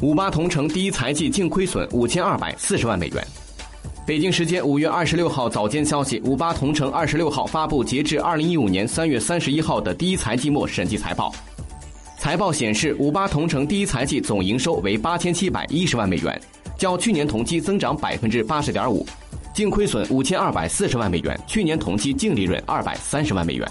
五八同城第一财季净亏损五千二百四十万美元。北京时间五月二十六号早间消息五八同城二十六号发布截至二零一五年三月三十一号的第一财季末审计财报。财报显示五八同城第一财季总营收为八千七百一十万美元较去年同期增长百分之八十点五净亏损五千二百四十万美元去年同期净利润二百三十万美元。